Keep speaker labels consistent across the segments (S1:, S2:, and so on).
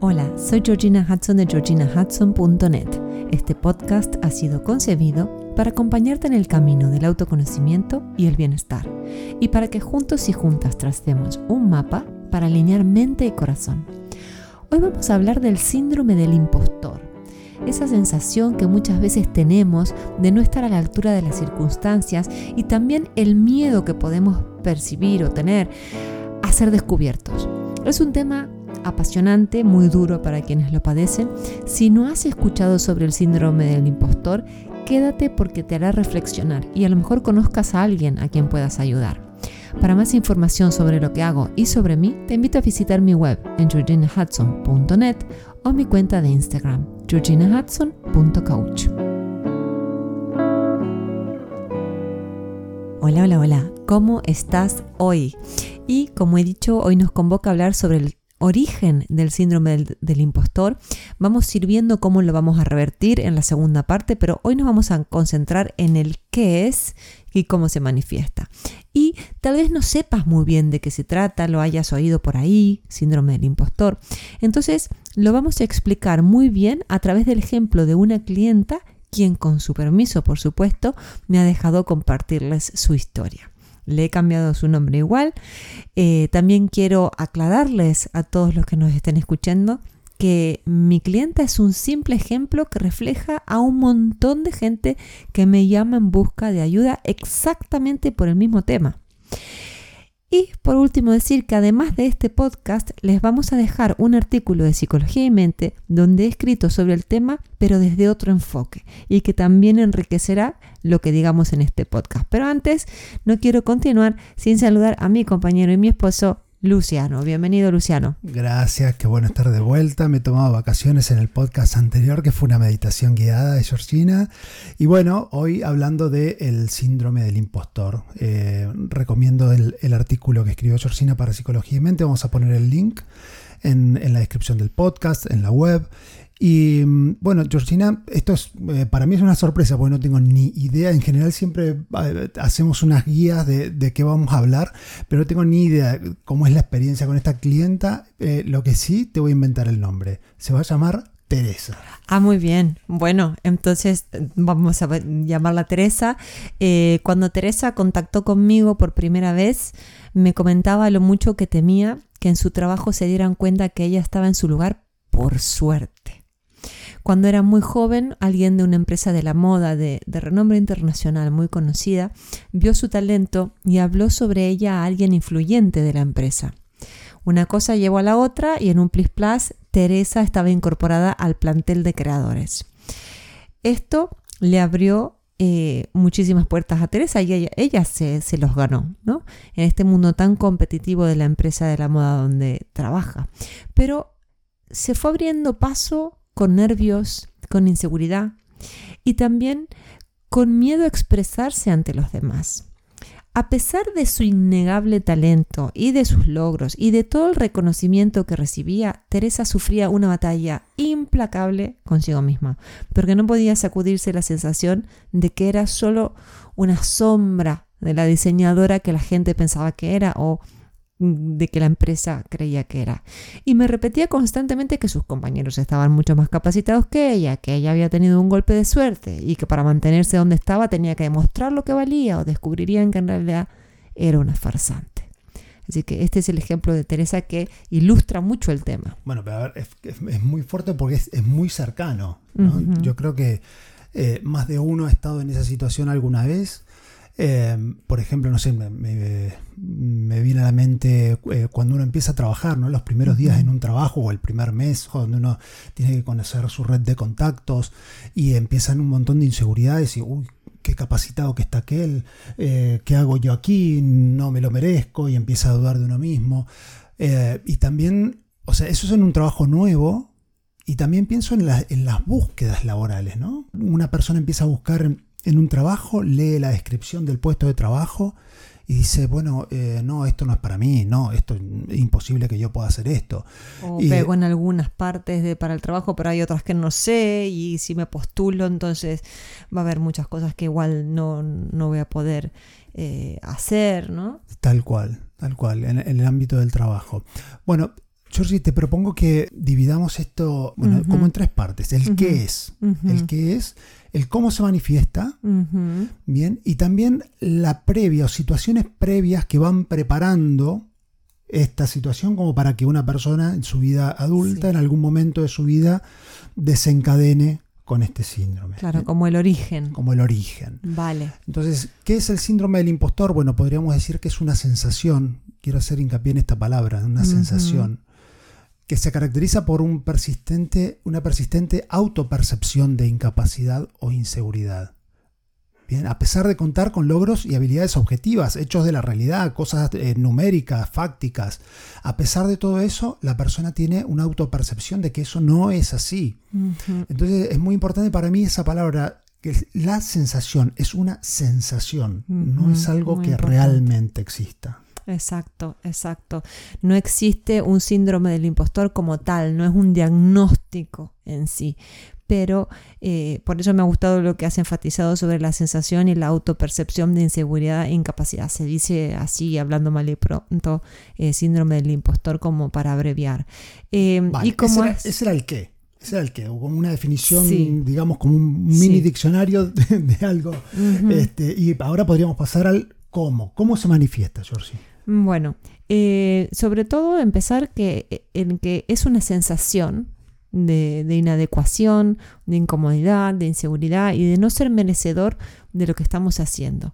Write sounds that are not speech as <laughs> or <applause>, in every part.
S1: Hola, soy Georgina Hudson de georginahudson.net. Este podcast ha sido concebido para acompañarte en el camino del autoconocimiento y el bienestar, y para que juntos y juntas tracemos un mapa para alinear mente y corazón. Hoy vamos a hablar del síndrome del impostor, esa sensación que muchas veces tenemos de no estar a la altura de las circunstancias y también el miedo que podemos percibir o tener a ser descubiertos. Es un tema apasionante, muy duro para quienes lo padecen. Si no has escuchado sobre el síndrome del impostor, quédate porque te hará reflexionar y a lo mejor conozcas a alguien a quien puedas ayudar. Para más información sobre lo que hago y sobre mí, te invito a visitar mi web en georginahudson.net o mi cuenta de Instagram, georginahudson.coach. Hola, hola, hola, ¿cómo estás hoy? Y como he dicho, hoy nos convoca a hablar sobre el origen del síndrome del, impostor. Vamos a ir viendo cómo lo vamos a revertir en la segunda parte, pero hoy nos vamos a concentrar en el qué es y cómo se manifiesta. Y tal vez no sepas muy bien de qué se trata, lo hayas oído por ahí, síndrome del impostor. Entonces, lo vamos a explicar muy bien a través del ejemplo de una clienta, quien con su permiso, por supuesto, me ha dejado compartirles su historia le he cambiado su nombre igual. Eh, también quiero aclararles a todos los que nos estén escuchando que mi clienta es un simple ejemplo que refleja a un montón de gente que me llama en busca de ayuda exactamente por el mismo tema. Y por último decir que además de este podcast les vamos a dejar un artículo de Psicología y Mente donde he escrito sobre el tema pero desde otro enfoque y que también enriquecerá lo que digamos en este podcast. Pero antes no quiero continuar sin saludar a mi compañero y mi esposo Luciano. Bienvenido, Luciano.
S2: Gracias, qué bueno estar de vuelta. Me he tomado vacaciones en el podcast anterior, que fue una meditación guiada de Georgina. Y bueno, hoy hablando del el síndrome del impostor. Eh, recomiendo el, el, artículo que escribió Georgina para Psicología y Mente. Vamos a poner el link en, en la descripción del podcast, en la web. Y mm, bueno, Georgina, esto es, eh, para mí es una sorpresa porque no tengo ni idea. En general siempre eh, hacemos unas guías de, qué vamos a hablar, pero no tengo ni idea cómo es la experiencia con esta clienta. Eh, lo que sí, te voy a inventar el nombre. Se va a llamar Teresa.
S1: Ah, muy bien. Bueno, entonces vamos a llamarla Teresa. cuando Teresa contactó conmigo por primera vez, me comentaba lo mucho que temía que en su trabajo se dieran cuenta que ella estaba en su lugar por suerte. Cuando era muy joven, alguien de una empresa de la moda de, renombre internacional muy conocida vio su talento y habló sobre ella a alguien influyente de la empresa. Una cosa llevó a la otra y en un plis plus Teresa estaba incorporada al plantel de creadores. Esto le abrió eh, muchísimas puertas a Teresa y ella, se, se, los ganó, ¿no? En este mundo tan competitivo de la empresa de la moda donde trabaja. Pero se fue abriendo paso con nervios, con inseguridad y también con miedo a expresarse ante los demás. A pesar de su innegable talento y de sus logros y de todo el reconocimiento que recibía, Teresa sufría una batalla implacable consigo misma, porque no podía sacudirse la sensación de que era solo una sombra de la diseñadora que la gente pensaba que era o de que la empresa creía que era. Y me repetía constantemente que sus compañeros estaban mucho más capacitados que ella, que ella había tenido un golpe de suerte y que para mantenerse donde estaba tenía que demostrar lo que valía o descubrirían que en realidad era una farsante. Así que este es el ejemplo de Teresa que ilustra mucho el tema.
S2: Bueno, pero a ver, es, muy fuerte porque es, muy cercano. Yo creo que eh, más de uno ha estado en esa situación alguna vez Em, por ejemplo, no sé, me, me, viene a la mente eh, cuando uno empieza a trabajar, ¿no? Los primeros días en un trabajo o el primer mes, donde uno tiene que conocer su red de contactos y empiezan un montón de inseguridades y, uy, qué capacitado que está aquel, eh, qué hago yo aquí, no me lo merezco y empieza a dudar de uno mismo. Eh, y también, o sea, eso es en un trabajo nuevo y también pienso en, en las búsquedas laborales, ¿no? Una persona empieza a buscar en un trabajo, lee la descripción del puesto de trabajo y dice, bueno, eh, no, esto no es para mí, no, esto es imposible que yo pueda hacer esto.
S1: O pego en algunas partes de, para el trabajo, pero hay otras que no sé y si me postulo, entonces va a haber muchas cosas que igual no, no voy a poder eh, hacer, ¿no?
S2: Tal cual, tal cual, en, en el ámbito del trabajo. Bueno, Georgie, te propongo que dividamos esto bueno, como en tres partes. El qué es, el qué es, el cómo se manifiesta, bien, y también la previa o situaciones previas que van preparando esta situación como para que una persona en su vida adulta, en algún momento de su vida, desencadene con este síndrome.
S1: Claro, como el origen.
S2: Como el origen.
S1: Vale.
S2: Entonces, ¿qué es el síndrome del impostor? Bueno, podríamos decir que es una sensación, quiero hacer hincapié en esta palabra, una sensación que se caracteriza por un persistente, una persistente autopercepción de incapacidad o inseguridad. Bien, a pesar de contar con logros y habilidades objetivas, hechos de la realidad, cosas eh, numéricas, fácticas, a pesar de todo eso, la persona tiene una autopercepción de que eso no es así. Entonces es muy importante para mí esa palabra, que la sensación es una sensación, no es algo que realmente exista.
S1: Exacto, exacto. No existe un síndrome del impostor como tal, no es un diagnóstico en sí. Pero eh, por eso me ha gustado lo que has enfatizado sobre la sensación y la autopercepción de inseguridad e incapacidad. Se dice así, hablando mal y pronto, eh, síndrome del impostor como para abreviar.
S2: Eh, ¿y ese, era, el qué. Ese era el qué, como una definición, digamos, como un mini diccionario de, algo. este, y ahora podríamos pasar al cómo. ¿Cómo se manifiesta, Georgie?
S1: Bueno, eh, sobre todo empezar que, en que es una sensación de, inadecuación, de incomodidad, de inseguridad y de no ser merecedor de lo que estamos haciendo.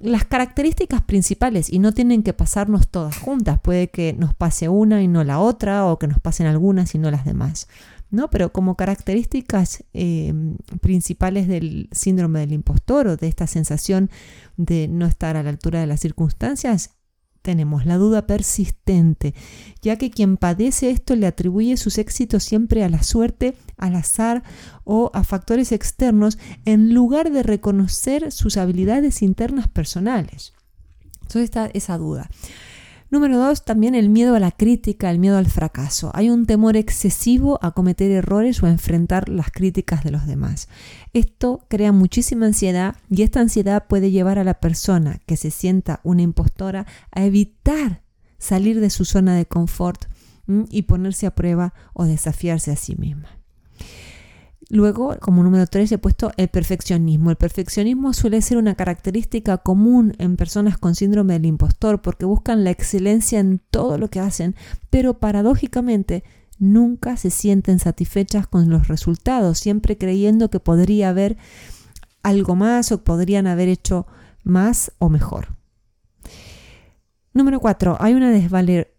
S1: Las características principales, y no tienen que pasarnos todas juntas, puede que nos pase una y no la otra, o que nos pasen algunas y no las demás. ¿no? Pero como características eh, principales del síndrome del impostor o de esta sensación de no estar a la altura de las circunstancias, tenemos la duda persistente, ya que quien padece esto le atribuye sus éxitos siempre a la suerte, al azar o a factores externos, en lugar de reconocer sus habilidades internas personales. Entonces está esa duda. Número dos, también el miedo a la crítica, el miedo al fracaso. Hay un temor excesivo a cometer errores o a enfrentar las críticas de los demás. Esto crea muchísima ansiedad y esta ansiedad puede llevar a la persona que se sienta una impostora a evitar salir de su zona de confort y ponerse a prueba o desafiarse a sí misma. Luego, como número 3, he puesto el perfeccionismo. El perfeccionismo suele ser una característica común en personas con síndrome del impostor porque buscan la excelencia en todo lo que hacen, pero paradójicamente nunca se sienten satisfechas con los resultados, siempre creyendo que podría haber algo más o podrían haber hecho más o mejor. Número 4. Hay una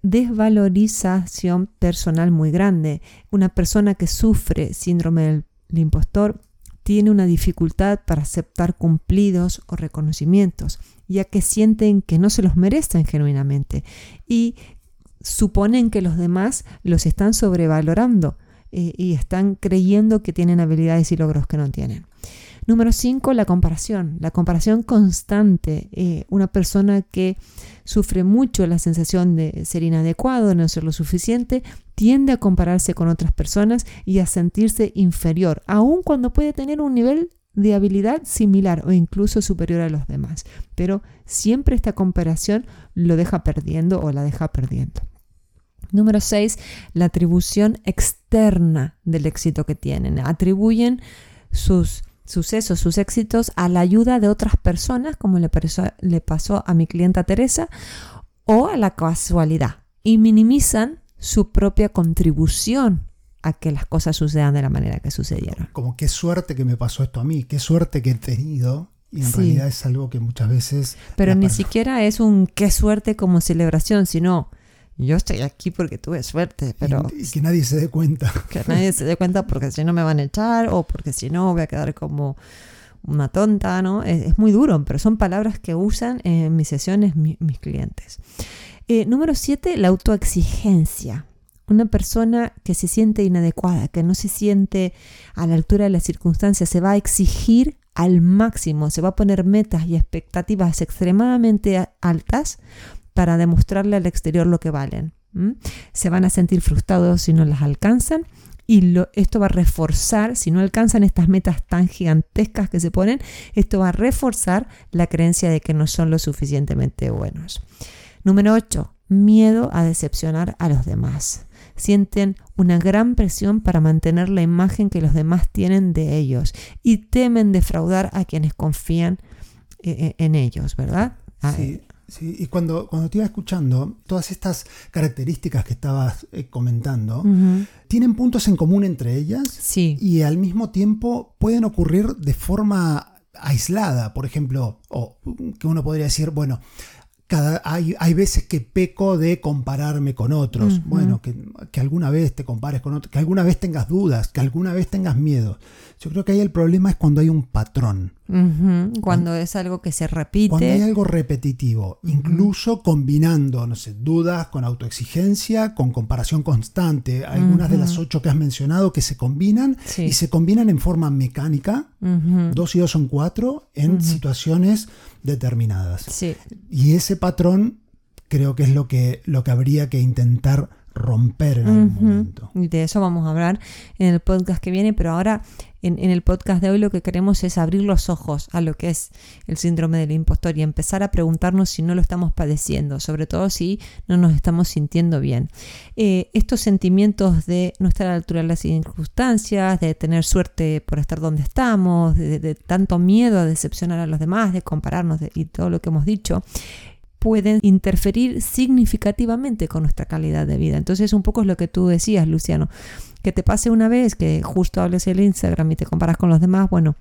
S1: desvalorización personal muy grande. Una persona que sufre síndrome del el impostor tiene una dificultad para aceptar cumplidos o reconocimientos, ya que sienten que no se los merecen genuinamente y suponen que los demás los están sobrevalorando eh, y están creyendo que tienen habilidades y logros que no tienen. Número 5, la comparación. La comparación constante. Eh, una persona que sufre mucho la sensación de ser inadecuado, de no ser lo suficiente, tiende a compararse con otras personas y a sentirse inferior, aun cuando puede tener un nivel de habilidad similar o incluso superior a los demás. Pero siempre esta comparación lo deja perdiendo o la deja perdiendo. Número 6, la atribución externa del éxito que tienen. Atribuyen sus sucesos, sus éxitos a la ayuda de otras personas, como le, le pasó a mi clienta Teresa, o a la casualidad, y minimizan su propia contribución a que las cosas sucedan de la manera que sucedieron.
S2: Como qué suerte que me pasó esto a mí, qué suerte que he tenido. Y en realidad es algo que muchas veces...
S1: Pero ni siquiera es un qué suerte como celebración, sino yo estoy aquí porque tuve suerte, pero...
S2: Y, que nadie se dé cuenta. <laughs>
S1: Que nadie se dé cuenta porque si no me van a echar o porque si no voy a quedar como una tonta, ¿no? Es, muy duro, pero son palabras que usan en mis sesiones mis clientes. Eh, número siete, la autoexigencia. Una persona que se siente inadecuada, que no se siente a la altura de las circunstancias, se va a exigir al máximo, se va a poner metas y expectativas extremadamente altas para demostrarle al exterior lo que valen. Se van a sentir frustrados si no las alcanzan y esto va a reforzar, si no alcanzan estas metas tan gigantescas que se ponen, esto va a reforzar la creencia de que no son lo suficientemente buenos. Número 8. miedo a decepcionar a los demás. Sienten una gran presión para mantener la imagen que los demás tienen de ellos y temen defraudar a quienes confían eh, eh, en ellos, ¿verdad?
S2: Sí. Sí, y cuando, cuando te iba escuchando, todas estas características que estabas eh, comentando, ¿tienen puntos en común entre ellas?
S1: Sí.
S2: Y al mismo tiempo pueden ocurrir de forma aislada, por ejemplo, o que uno podría decir, bueno, hay, hay, veces que peco de compararme con otros. Bueno, que, que, alguna vez te compares con otros, que alguna vez tengas dudas, que alguna vez tengas miedo. Yo creo que ahí el problema es cuando hay un patrón.
S1: Cuando es algo que se repite.
S2: Cuando hay algo repetitivo, incluso combinando, no sé, dudas con autoexigencia, con comparación constante. Algunas de las ocho que has mencionado que se combinan y se combinan en forma mecánica, dos y dos son cuatro, en situaciones determinadas. Y ese patrón creo que es lo que, lo que habría que intentar romper en algún momento.
S1: Y de eso vamos a hablar en el podcast que viene, pero ahora en, el podcast de hoy lo que queremos es abrir los ojos a lo que es el síndrome del impostor y empezar a preguntarnos si no lo estamos padeciendo, sobre todo si no nos estamos sintiendo bien. Eh, estos sentimientos de no estar a la altura de las circunstancias, de tener suerte por estar donde estamos, de, tanto miedo a decepcionar a los demás, de compararnos y todo lo que hemos dicho, pueden interferir significativamente con nuestra calidad de vida. Entonces, un poco es lo que tú decías, Luciano, que te pase una vez que justo hables el Instagram y te comparas con los demás, bueno,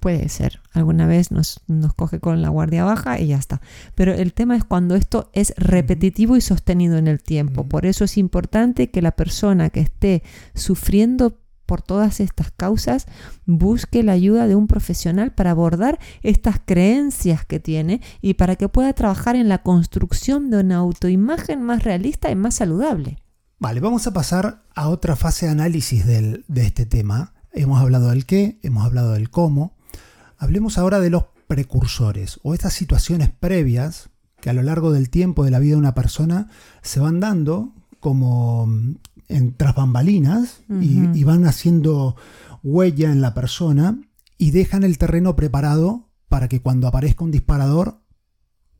S1: puede ser. Alguna vez nos, nos coge con la guardia baja y ya está. Pero el tema es cuando esto es repetitivo y sostenido en el tiempo. Por eso es importante que la persona que esté sufriendo por todas estas causas, busque la ayuda de un profesional para abordar estas creencias que tiene y para que pueda trabajar en la construcción de una autoimagen más realista y más saludable.
S2: Vale, vamos a pasar a otra fase de análisis de este tema. Hemos hablado del qué, hemos hablado del cómo. Hablemos ahora de los precursores o estas situaciones previas que a lo largo del tiempo de la vida de una persona se van dando como en, tras bambalinas y, van haciendo huella en la persona y dejan el terreno preparado para que cuando aparezca un disparador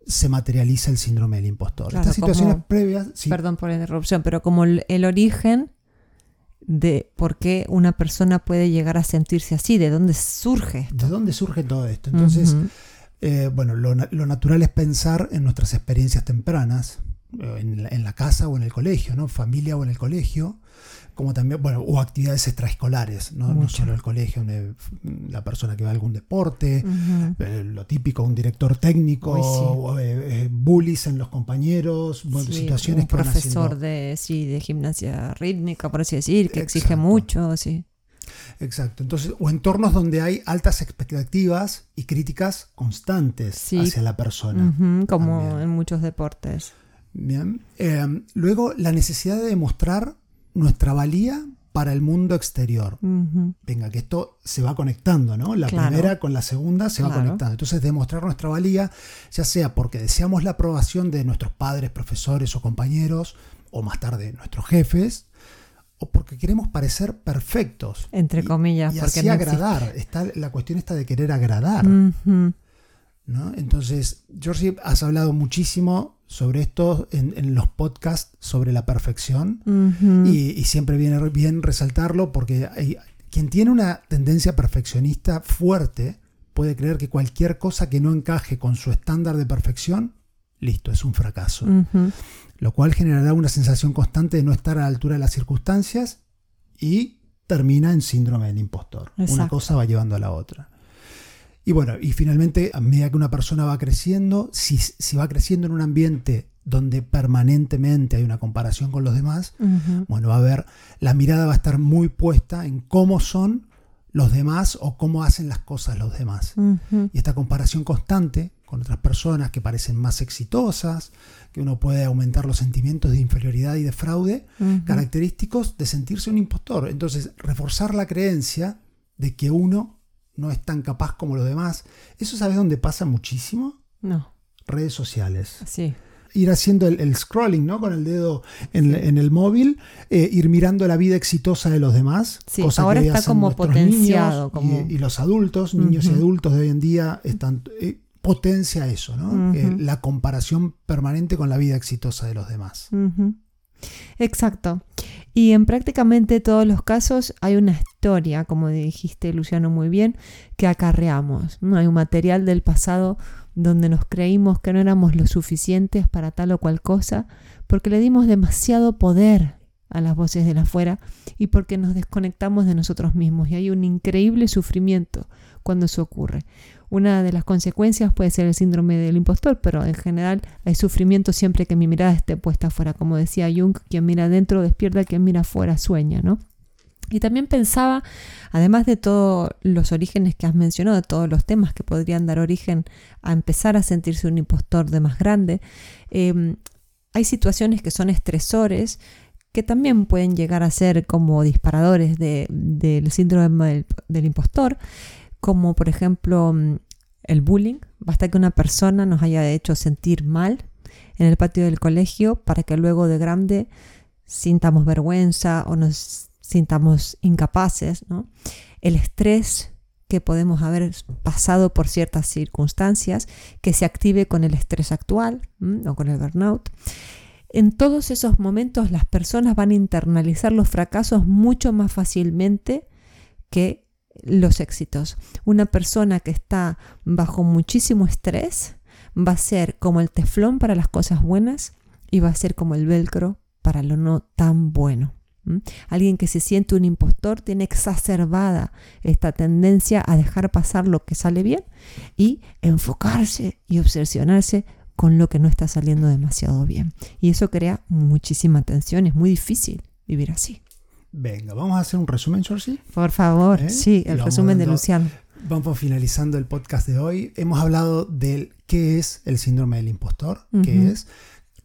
S2: se materialice el síndrome del impostor. Estas situaciones previas...
S1: Perdón por la interrupción, pero como el, origen de por qué una persona puede llegar a sentirse así, de dónde surge
S2: ¿De dónde surge todo esto? Entonces, eh, bueno, lo, natural es pensar en nuestras experiencias tempranas, en la, casa o en el colegio, ¿no? Familia o en el colegio, como también, bueno, o actividades extraescolares, no, solo el colegio, la persona que va a algún deporte, eh, lo típico, un director técnico, o, eh, eh, bullies en los compañeros, situaciones un
S1: profesor de, sí, de gimnasia rítmica, por así decir, que exige mucho, sí.
S2: Exacto. Entonces, o entornos donde hay altas expectativas y críticas constantes hacia la persona.
S1: como en muchos deportes.
S2: Bien. Eh, luego, la necesidad de demostrar nuestra valía para el mundo exterior. Venga, que esto se va conectando, ¿no? La primera con la segunda se va conectando. Entonces, demostrar nuestra valía, ya sea porque deseamos la aprobación de nuestros padres, profesores o compañeros, o más tarde nuestros jefes, o porque queremos parecer perfectos.
S1: Entre comillas.
S2: Y, así agradar. Está, la cuestión está de querer agradar. Entonces, Georgie, has hablado muchísimo sobre esto en, los podcasts sobre la perfección y, siempre viene bien resaltarlo porque hay, quien tiene una tendencia perfeccionista fuerte puede creer que cualquier cosa que no encaje con su estándar de perfección, listo, es un fracaso. Lo cual generará una sensación constante de no estar a la altura de las circunstancias y termina en síndrome del impostor. Una cosa va llevando a la otra. Y bueno, y finalmente, a medida que una persona va creciendo, si, si va creciendo en un ambiente donde permanentemente hay una comparación con los demás, bueno, va a ver, la mirada va a estar muy puesta en cómo son los demás o cómo hacen las cosas los demás. Y esta comparación constante con otras personas que parecen más exitosas, que uno puede aumentar los sentimientos de inferioridad y de fraude, característicos de sentirse un impostor. Entonces, reforzar la creencia de que uno no es tan capaz como los demás. ¿Eso sabes dónde pasa muchísimo?
S1: No.
S2: Redes sociales.
S1: Sí.
S2: Ir haciendo el, scrolling, ¿no? Con el dedo en, el móvil, eh, ir mirando la vida exitosa de los demás.
S1: Sí, ahora está como potenciado.
S2: Y, los adultos, niños y adultos de hoy en día, están. Eh, potencia eso, ¿no? la comparación permanente con la vida exitosa de los demás.
S1: Exacto. Y en prácticamente todos los casos hay una historia, como dijiste Luciano muy bien, que acarreamos. ¿no? Hay un material del pasado donde nos creímos que no éramos lo suficientes para tal o cual cosa, porque le dimos demasiado poder a las voces de la afuera y porque nos desconectamos de nosotros mismos. Y hay un increíble sufrimiento cuando eso ocurre. Una de las consecuencias puede ser el síndrome del impostor, pero en general hay sufrimiento siempre que mi mirada esté puesta afuera. Como decía Jung, quien mira adentro despierta, quien mira afuera sueña, ¿no? Y también pensaba, además de todos los orígenes que has mencionado, de todos los temas que podrían dar origen a empezar a sentirse un impostor de más grande, em, hay situaciones que son estresores que también pueden llegar a ser como disparadores del síndrome del impostor como por ejemplo mm, el bullying. Basta que una persona nos haya hecho sentir mal en el patio del colegio para que luego de grande sintamos vergüenza o nos sintamos incapaces. El estrés que podemos haber pasado por ciertas circunstancias, que se active con el estrés actual o con el burnout. En todos esos momentos las personas van a internalizar los fracasos mucho más fácilmente que los éxitos. Una persona que está bajo muchísimo estrés va a ser como el teflón para las cosas buenas y va a ser como el velcro para lo no tan bueno. Alguien que se siente un impostor tiene exacerbada esta tendencia a dejar pasar lo que sale bien y enfocarse y obsesionarse con lo que no está saliendo demasiado bien. Y eso crea muchísima tensión, es muy difícil vivir así.
S2: Venga, vamos a hacer un resumen, Georgie.
S1: Por favor, ¿Eh? sí, el resumen de Luciano.
S2: Vamos finalizando el podcast de hoy. Hemos hablado del qué es el síndrome del impostor, qué es,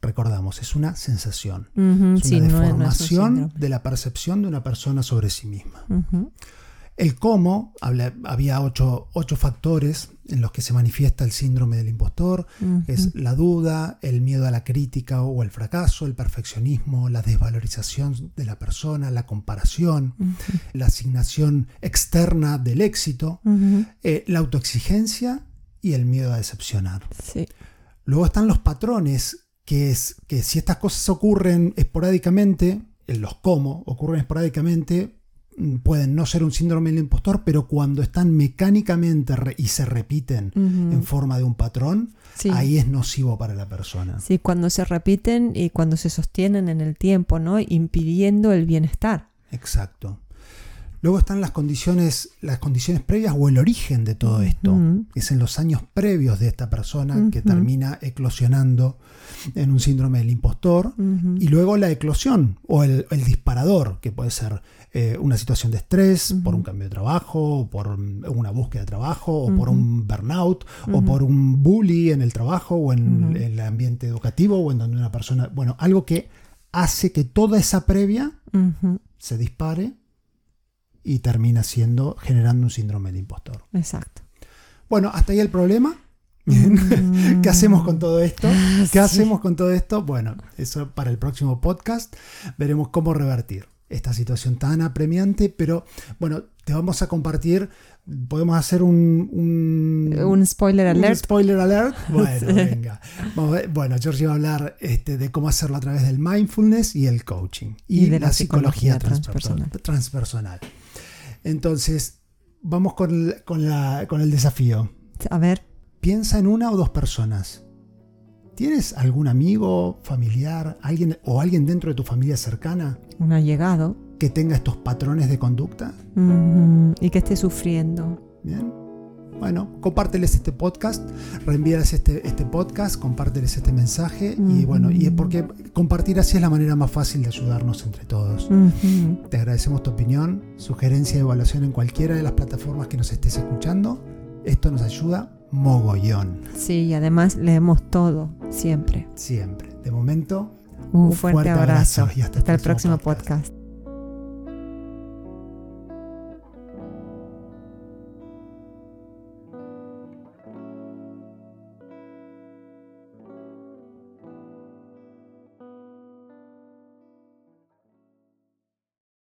S2: recordamos, es una sensación, es una deformación de la percepción de una persona sobre sí misma. El cómo, había ocho, factores en los que se manifiesta el síndrome del impostor, es la duda, el miedo a la crítica o el fracaso, el perfeccionismo, la desvalorización de la persona, la comparación, la asignación externa del éxito, eh, la autoexigencia y el miedo a decepcionar. Luego están los patrones, que es que si estas cosas ocurren esporádicamente, en los cómo ocurren esporádicamente, pueden no ser un síndrome del impostor, pero cuando están mecánicamente y se repiten en forma de un patrón, ahí es nocivo para la persona.
S1: Sí, cuando se repiten y cuando se sostienen en el tiempo, ¿no? Impidiendo el bienestar.
S2: Exacto. Luego están las condiciones, las condiciones previas o el origen de todo esto. Es en los años previos de esta persona que termina eclosionando en un síndrome del impostor. Y luego la eclosión o el, disparador, que puede ser eh, una situación de estrés por un cambio de trabajo, por una búsqueda de trabajo, o por un burnout, o por un bully en el trabajo, o en el ambiente educativo, o en donde una persona. Bueno, algo que hace que toda esa previa se dispare y termina siendo generando un síndrome del impostor.
S1: Exacto.
S2: Bueno, hasta ahí el problema. <laughs> ¿Qué hacemos con todo esto? <laughs> ¿Qué hacemos con todo esto? Bueno, eso para el próximo podcast veremos cómo revertir esta situación tan apremiante, pero bueno, te vamos a compartir, podemos hacer un...
S1: Un, spoiler alert. Un
S2: spoiler alert. Bueno, venga. bueno, George va a hablar este, de cómo hacerlo a través del mindfulness y el coaching. Y, de la, psicología, transpersonal. transpersonal. Entonces, vamos con el, desafío.
S1: A ver.
S2: Piensa en una o dos personas. ¿Tienes algún amigo, familiar, alguien o alguien dentro de tu familia cercana?
S1: Un allegado.
S2: Que tenga estos patrones de conducta.
S1: Y que esté sufriendo.
S2: Bien bueno, compárteles este podcast, reenvíales este, este podcast, compárteles este mensaje y bueno, y es porque compartir así es la manera más fácil de ayudarnos entre todos. Te agradecemos tu opinión, sugerencia y evaluación en cualquiera de las plataformas que nos estés escuchando. Esto nos ayuda mogollón.
S1: Sí, y además leemos todo, siempre.
S2: Siempre. De momento,
S1: un, fuerte, abrazo, y hasta, el próximo, podcast.